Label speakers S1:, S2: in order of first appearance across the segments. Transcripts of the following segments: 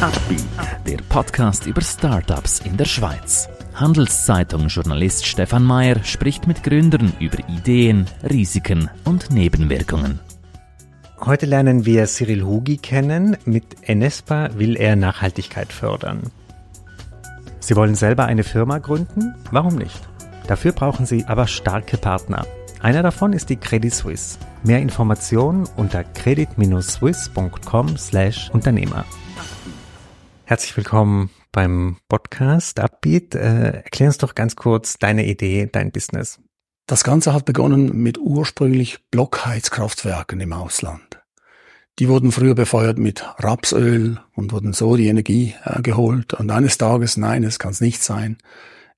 S1: Upbeat, der Podcast über Startups in der Schweiz. Handelszeitung-Journalist Stefan Mayer spricht mit Gründern über Ideen, Risiken und Nebenwirkungen.
S2: Heute lernen wir Cyril Hugi kennen. Mit Enespa will er Nachhaltigkeit fördern. Sie wollen selber eine Firma gründen? Warum nicht? Dafür brauchen Sie aber starke Partner. Einer davon ist die Credit Suisse. Mehr Informationen unter credit-swiss.com/Unternehmer. Herzlich willkommen beim Podcast Upbeat. Äh, erklär uns doch ganz kurz deine Idee, dein Business.
S3: Das Ganze hat begonnen mit ursprünglich Blockheizkraftwerken im Ausland. Die wurden früher befeuert mit Rapsöl und wurden so die Energie äh, geholt. Und eines Tages, nein, es kann es nicht sein,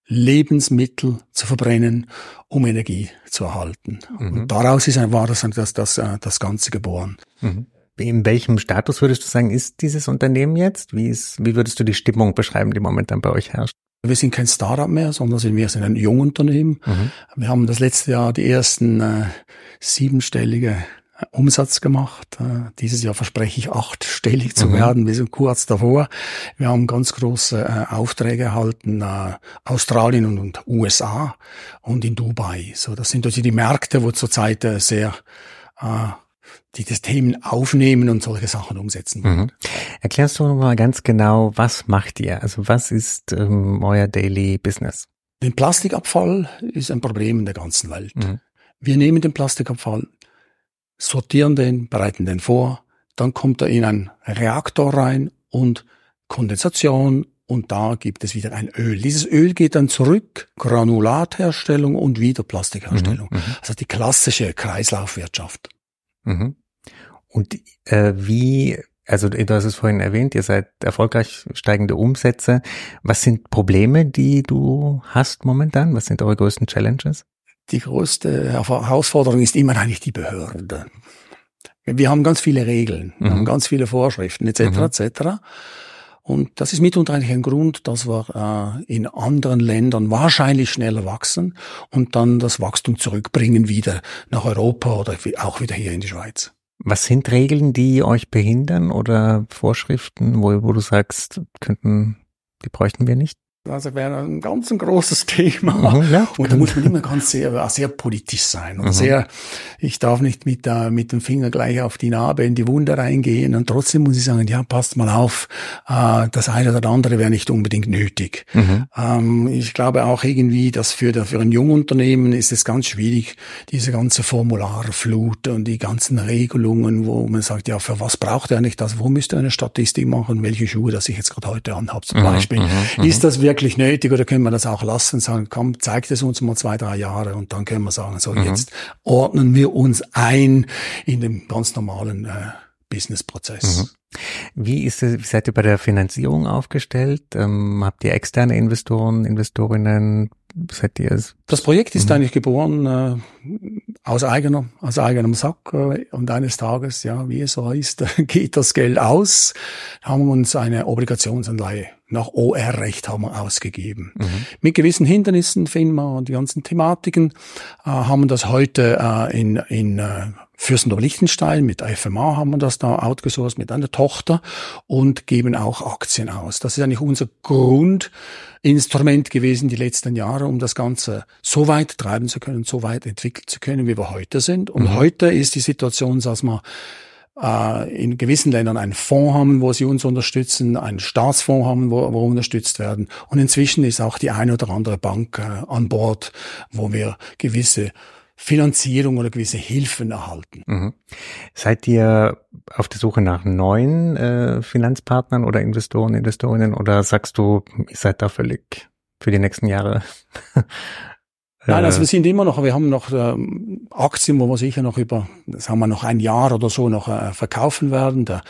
S3: Lebensmittel zu verbrennen, um Energie zu erhalten. Mhm. Und daraus ist, war das, das, das, äh, das Ganze geboren.
S2: Mhm in welchem Status würdest du sagen, ist dieses Unternehmen jetzt? Wie, ist, wie würdest du die Stimmung beschreiben, die momentan bei euch herrscht?
S3: Wir sind kein Startup mehr, sondern wir sind ein Jungunternehmen. Mhm. Wir haben das letzte Jahr die ersten äh, siebenstellige Umsatz gemacht. Äh, dieses Jahr verspreche ich achtstellig zu mhm. werden. Wir sind kurz davor. Wir haben ganz große äh, Aufträge erhalten, äh, Australien und, und, USA und in Dubai. So, das sind also die Märkte, wo zurzeit äh, sehr äh, die das Themen aufnehmen und solche Sachen umsetzen
S2: Mhm. Erklärst du mal ganz genau, was macht ihr? Also was ist ähm, euer Daily Business?
S3: Den Plastikabfall ist ein Problem in der ganzen Welt. Mhm. Wir nehmen den Plastikabfall, sortieren den, bereiten den vor, dann kommt er in einen Reaktor rein und Kondensation und da gibt es wieder ein Öl. Dieses Öl geht dann zurück, Granulatherstellung und wieder Plastikherstellung. Mhm, mhm. also die klassische Kreislaufwirtschaft.
S2: Mhm. Und äh, wie, also du hast es vorhin erwähnt, ihr seid erfolgreich steigende Umsätze. Was sind Probleme, die du hast momentan? Was sind eure größten Challenges?
S3: Die größte Herausforderung ist immer eigentlich die Behörde. Wir haben ganz viele Regeln, wir haben mhm. ganz viele Vorschriften etc. Mhm. etc. Und das ist mitunter eigentlich ein Grund, dass wir äh, in anderen Ländern wahrscheinlich schneller wachsen und dann das Wachstum zurückbringen wieder nach Europa oder auch wieder hier in die Schweiz.
S2: Was sind Regeln, die euch behindern oder Vorschriften, wo, wo du sagst, könnten, die bräuchten wir nicht?
S3: Also wäre ein ganz ein großes Thema. Mhm, ja, und da muss man immer ganz sehr, sehr politisch sein und mhm. sehr, ich darf nicht mit, äh, mit dem Finger gleich auf die Narbe in die Wunde reingehen und trotzdem muss ich sagen, ja, passt mal auf, äh, das eine oder andere wäre nicht unbedingt nötig. Mhm. Ähm, ich glaube auch irgendwie, dass für, für ein Jungunternehmen ist es ganz schwierig, diese ganze Formularflut und die ganzen Regelungen, wo man sagt, ja, für was braucht er nicht das? Wo müsste er eine Statistik machen? Welche Schuhe, das ich jetzt gerade heute anhabe zum mhm, Beispiel? Mhm, ist das wirklich wirklich nötig oder können wir das auch lassen, sagen, komm, zeigt es uns mal zwei, drei Jahre und dann können wir sagen, so mhm. jetzt ordnen wir uns ein in dem ganz normalen äh, Businessprozess. Mhm.
S2: Wie ist es, wie seid ihr bei der Finanzierung aufgestellt? Ähm, habt ihr externe Investoren, Investorinnen? Seid ihr es?
S3: Das Projekt ist mhm. eigentlich geboren äh, aus eigener, aus eigenem Sack äh, und eines Tages, ja, wie es so ist, geht das Geld aus, haben wir uns eine Obligationsanleihe nach OR-Recht haben wir ausgegeben. Mhm. Mit gewissen Hindernissen finden wir und die ganzen Thematiken äh, haben wir das heute äh, in, in äh, Fürstendorf Liechtenstein mit FMA haben wir das da outgesourced mit einer Tochter und geben auch Aktien aus. Das ist eigentlich unser Grundinstrument gewesen die letzten Jahre, um das Ganze so weit treiben zu können, so weit entwickeln zu können, wie wir heute sind. Und mhm. heute ist die Situation, dass wir äh, in gewissen Ländern einen Fonds haben, wo sie uns unterstützen, einen Staatsfonds haben, wo, wo unterstützt werden. Und inzwischen ist auch die eine oder andere Bank äh, an Bord, wo wir gewisse Finanzierung oder gewisse Hilfen erhalten. Mhm.
S2: Seid ihr auf der Suche nach neuen äh, Finanzpartnern oder Investoren, Investorinnen oder sagst du, ihr seid da völlig für die nächsten Jahre
S3: Nein, also wir sind immer noch, wir haben noch ähm, Aktien, wo wir sicher noch über, das haben wir noch ein Jahr oder so noch äh, verkaufen werden. Der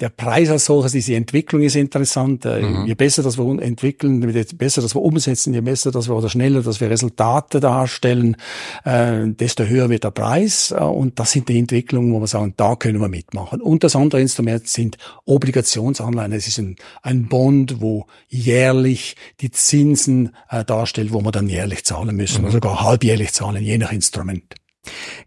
S3: der Preis als solches, diese Entwicklung ist interessant. Äh, mhm. Je besser, dass wir entwickeln, je besser, dass wir umsetzen, je besser, dass wir oder schneller, dass wir Resultate darstellen, äh, desto höher wird der Preis. Äh, und das sind die Entwicklungen, wo wir sagen, da können wir mitmachen. Und das andere Instrument sind Obligationsanleihen. Es ist ein, ein Bond, wo jährlich die Zinsen darstellt, wo wir dann jährlich zahlen müssen, mhm. oder sogar halbjährlich zahlen, je nach Instrument.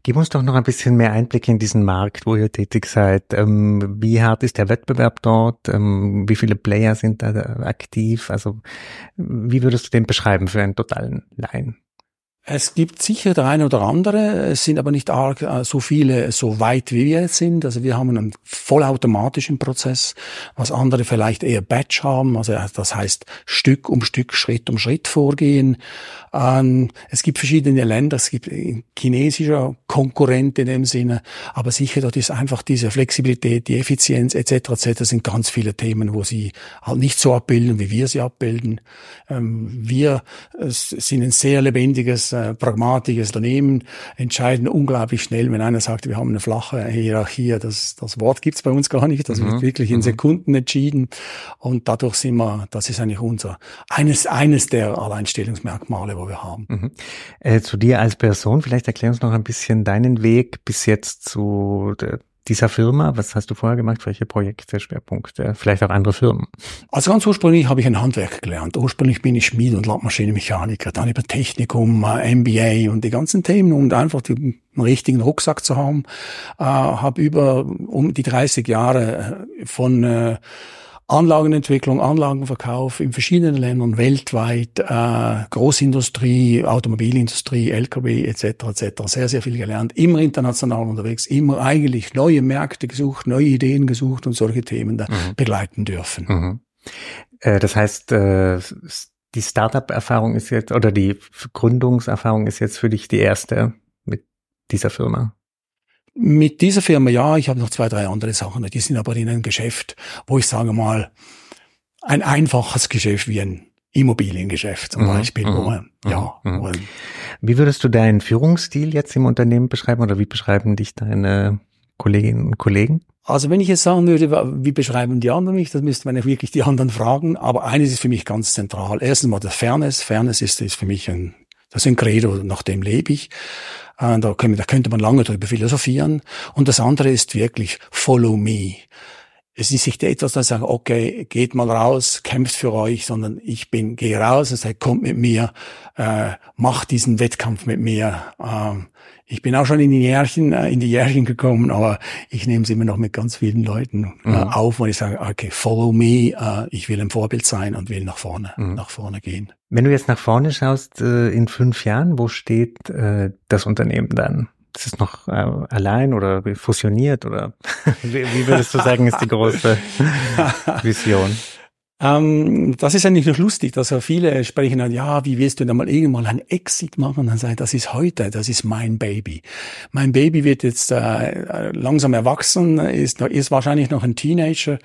S2: Gib uns doch noch ein bisschen mehr Einblick in diesen Markt, wo ihr tätig seid. Ähm, wie hart ist der Wettbewerb dort? Ähm, wie viele Player sind da aktiv? Also wie würdest du den beschreiben für einen totalen Laien?
S3: Es gibt sicher der eine oder andere, es sind aber nicht arg äh, so viele so weit wie wir jetzt sind. Also wir haben einen vollautomatischen Prozess, was andere vielleicht eher Batch haben, also das heißt Stück um Stück, Schritt um Schritt vorgehen. Ähm, es gibt verschiedene Länder, es gibt chinesischer Konkurrent in dem Sinne, aber sicher dort ist einfach diese Flexibilität, die Effizienz etc. etc. sind ganz viele Themen, wo sie halt nicht so abbilden, wie wir sie abbilden. Ähm, wir sind ein sehr lebendiges äh, pragmatisches Unternehmen entscheiden unglaublich schnell, wenn einer sagt, wir haben eine flache Hierarchie, das, das Wort gibt's bei uns gar nicht, das mhm. wird wirklich in mhm. Sekunden entschieden und dadurch sind wir, das ist eigentlich unser, eines, eines der Alleinstellungsmerkmale, wo wir haben. Mhm.
S2: Äh, zu dir als Person, vielleicht erklär uns noch ein bisschen deinen Weg bis jetzt zu der dieser Firma? Was hast du vorher gemacht? Welche Projekte, Schwerpunkte? Vielleicht auch andere Firmen?
S3: Also ganz ursprünglich habe ich ein Handwerk gelernt. Ursprünglich bin ich Schmied und Landmaschinenmechaniker, dann über Technikum, äh, MBA und die ganzen Themen, um einfach den richtigen Rucksack zu haben. Äh, habe über um die 30 Jahre äh, von äh, Anlagenentwicklung, Anlagenverkauf in verschiedenen Ländern weltweit, äh, Großindustrie, Automobilindustrie, LKW etc. etc. Sehr, sehr viel gelernt, immer international unterwegs, immer eigentlich neue Märkte gesucht, neue Ideen gesucht und solche Themen da mhm. begleiten dürfen. Mhm.
S2: Äh, das heißt, äh, die Startup-Erfahrung ist jetzt oder die Gründungserfahrung ist jetzt für dich die erste mit dieser Firma?
S3: Mit dieser Firma, ja, ich habe noch zwei, drei andere Sachen. Die sind aber in einem Geschäft, wo ich sage mal, ein einfaches Geschäft wie ein Immobiliengeschäft zum mhm, Beispiel. Mhm, wo, ja. Mhm.
S2: Wie würdest du deinen Führungsstil jetzt im Unternehmen beschreiben oder wie beschreiben dich deine Kolleginnen und Kollegen?
S3: Also wenn ich jetzt sagen würde, wie beschreiben die anderen mich, das müsste man wirklich die anderen fragen. Aber eines ist für mich ganz zentral. Erstens mal das Fairness. Fairness ist, ist für mich ein, das ist ein Credo, nach dem lebe ich. Äh, da, können, da könnte man lange darüber philosophieren. Und das andere ist wirklich Follow Me. Es ist nicht etwas, das sagen, okay, geht mal raus, kämpft für euch, sondern ich bin, gehe raus und sage, kommt mit mir, äh, macht diesen Wettkampf mit mir. Ähm, ich bin auch schon in die Jährchen, äh, in die Jährchen gekommen, aber ich nehme es immer noch mit ganz vielen Leuten äh, mhm. auf, wo ich sage, okay, follow me, äh, ich will ein Vorbild sein und will nach vorne, mhm. nach vorne gehen.
S2: Wenn du jetzt nach vorne schaust, äh, in fünf Jahren, wo steht äh, das Unternehmen dann? Ist es noch äh, allein oder fusioniert oder wie, wie würdest du sagen, ist die große Vision?
S3: Ähm, das ist eigentlich noch lustig, dass viele sprechen dann, ja, wie wirst du denn mal irgendwann ein Exit machen? Dann sage ich, das ist heute, das ist mein Baby. Mein Baby wird jetzt äh, langsam erwachsen, ist, ist wahrscheinlich noch ein Teenager.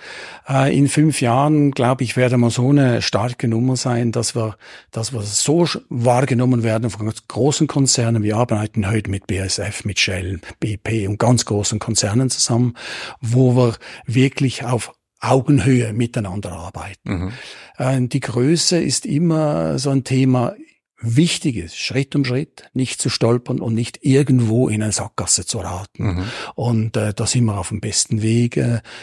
S3: Äh, in fünf Jahren, glaube ich, werden wir so eine starke Nummer sein, dass wir, dass wir so wahrgenommen werden von großen Konzernen. Wir arbeiten heute mit BSF, mit Shell, BP und ganz großen Konzernen zusammen, wo wir wirklich auf Augenhöhe miteinander arbeiten. Mhm. Äh, die Größe ist immer so ein Thema wichtig ist, Schritt um Schritt, nicht zu stolpern und nicht irgendwo in eine Sackgasse zu raten. Mhm. Und äh, da sind wir auf dem besten Weg.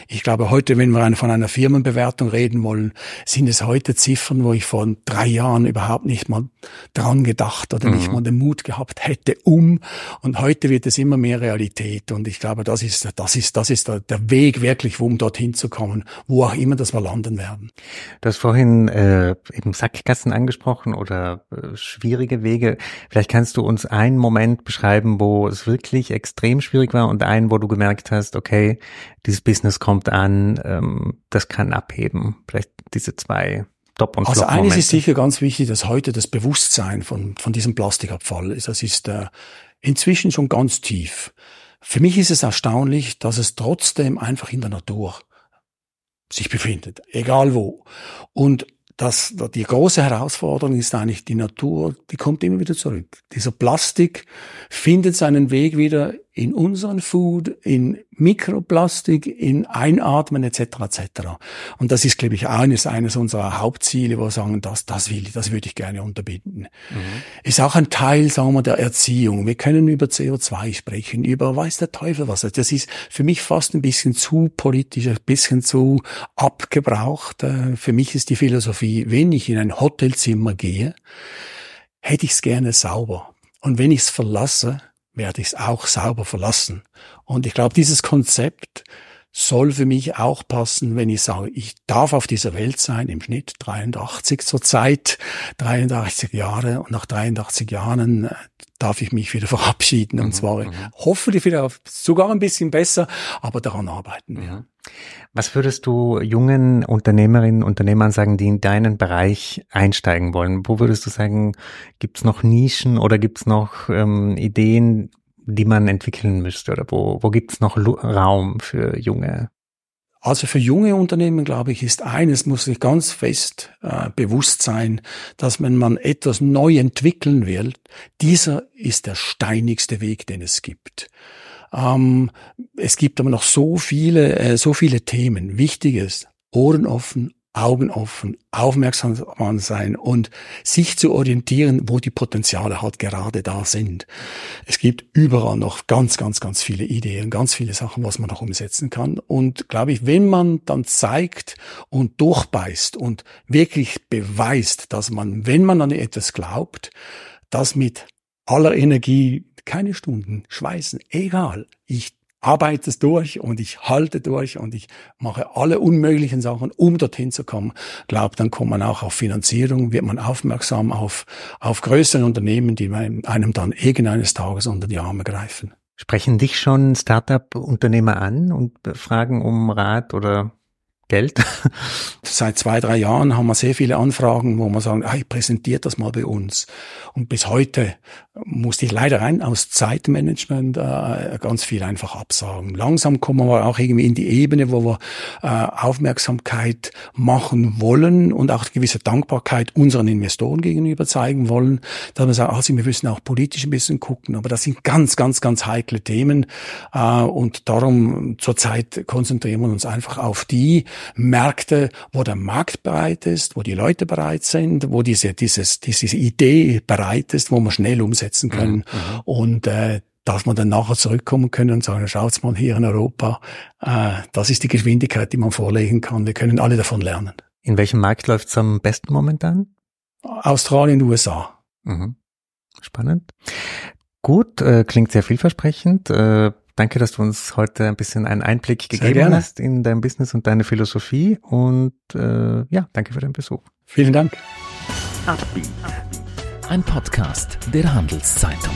S3: Ich glaube, heute, wenn wir von einer Firmenbewertung reden wollen, sind es heute Ziffern, wo ich vor drei Jahren überhaupt nicht mal dran gedacht oder mhm. nicht mal den Mut gehabt hätte, um. Und heute wird es immer mehr Realität. Und ich glaube, das ist, das ist, das ist der, der Weg wirklich, um dorthin zu kommen, wo auch immer das wir landen werden.
S2: Du hast vorhin äh, eben Sackgassen angesprochen oder äh, schwierige Wege. Vielleicht kannst du uns einen Moment beschreiben, wo es wirklich extrem schwierig war und einen, wo du gemerkt hast, okay, dieses Business kommt an, ähm, das kann abheben. Vielleicht diese zwei Top- und
S3: Also eines ist sicher ganz wichtig, dass heute das Bewusstsein von, von diesem Plastikabfall ist. Das ist äh, inzwischen schon ganz tief. Für mich ist es erstaunlich, dass es trotzdem einfach in der Natur sich befindet, egal wo. Und das, die große Herausforderung ist eigentlich die Natur, die kommt immer wieder zurück. Dieser Plastik findet seinen Weg wieder in unseren Food, in Mikroplastik, in Einatmen etc. etc. Und das ist, glaube ich, eines, eines unserer Hauptziele, wo wir sagen, das, das will ich, das würde ich gerne unterbinden. Mhm. Ist auch ein Teil, sagen wir, der Erziehung. Wir können über CO2 sprechen, über weiß der Teufel was. Das ist für mich fast ein bisschen zu politisch, ein bisschen zu abgebraucht. Äh, für mich ist die Philosophie, wenn ich in ein Hotelzimmer gehe, hätte ich es gerne sauber. Und wenn ich es verlasse, werde ich es auch sauber verlassen. Und ich glaube, dieses Konzept soll für mich auch passen, wenn ich sage, ich darf auf dieser Welt sein, im Schnitt 83 zur Zeit, 83 Jahre und nach 83 Jahren äh, darf ich mich wieder verabschieden und mhm, zwar mhm. hoffentlich wieder sogar ein bisschen besser, aber daran arbeiten wir.
S2: Was würdest du jungen Unternehmerinnen, Unternehmern sagen, die in deinen Bereich einsteigen wollen? Wo würdest du sagen, gibt's noch Nischen oder gibt's noch ähm, Ideen, die man entwickeln müsste? Oder wo, wo gibt es noch Raum für junge?
S3: Also für junge Unternehmen, glaube ich, ist eines, muss sich ganz fest äh, bewusst sein, dass wenn man etwas neu entwickeln will, dieser ist der steinigste Weg, den es gibt. Ähm, es gibt aber noch so viele, äh, so viele Themen. Wichtiges, Ohren offen, Augen offen, aufmerksam sein und sich zu orientieren, wo die Potenziale halt gerade da sind. Es gibt überall noch ganz, ganz, ganz viele Ideen, ganz viele Sachen, was man noch umsetzen kann. Und glaube ich, wenn man dann zeigt und durchbeißt und wirklich beweist, dass man, wenn man an etwas glaubt, das mit aller Energie keine Stunden schweißen, egal. Ich arbeite es durch und ich halte durch und ich mache alle unmöglichen Sachen, um dorthin zu kommen. Glaubt, dann kommt man auch auf Finanzierung, wird man aufmerksam auf, auf größere Unternehmen, die einem dann irgendeines Tages unter die Arme greifen.
S2: Sprechen dich schon Startup-Unternehmer an und fragen um Rat oder Geld?
S3: Seit zwei, drei Jahren haben wir sehr viele Anfragen, wo man sagen, hey, präsentiert das mal bei uns. Und bis heute musste ich leider rein aus Zeitmanagement äh, ganz viel einfach absagen. Langsam kommen wir auch irgendwie in die Ebene, wo wir äh, Aufmerksamkeit machen wollen und auch gewisse Dankbarkeit unseren Investoren gegenüber zeigen wollen, dass wir sagen, also wir müssen auch politisch ein bisschen gucken, aber das sind ganz, ganz, ganz heikle Themen äh, und darum zurzeit konzentrieren wir uns einfach auf die Märkte, wo der Markt bereit ist, wo die Leute bereit sind, wo diese, dieses, diese Idee bereit ist, wo man schnell umsetzen mhm, können. Mhm. Und äh, dass man dann nachher zurückkommen können und sagen, schaut's mal hier in Europa, äh, das ist die Geschwindigkeit, die man vorlegen kann. Wir können alle davon lernen.
S2: In welchem Markt läuft's am besten momentan?
S3: Australien, USA.
S2: Mhm. Spannend. Gut, äh, klingt sehr vielversprechend. Äh, danke, dass du uns heute ein bisschen einen Einblick gegeben hast in dein Business und deine Philosophie. Und äh, ja, danke für deinen Besuch.
S3: Vielen Dank.
S1: Ein Podcast der Handelszeitung.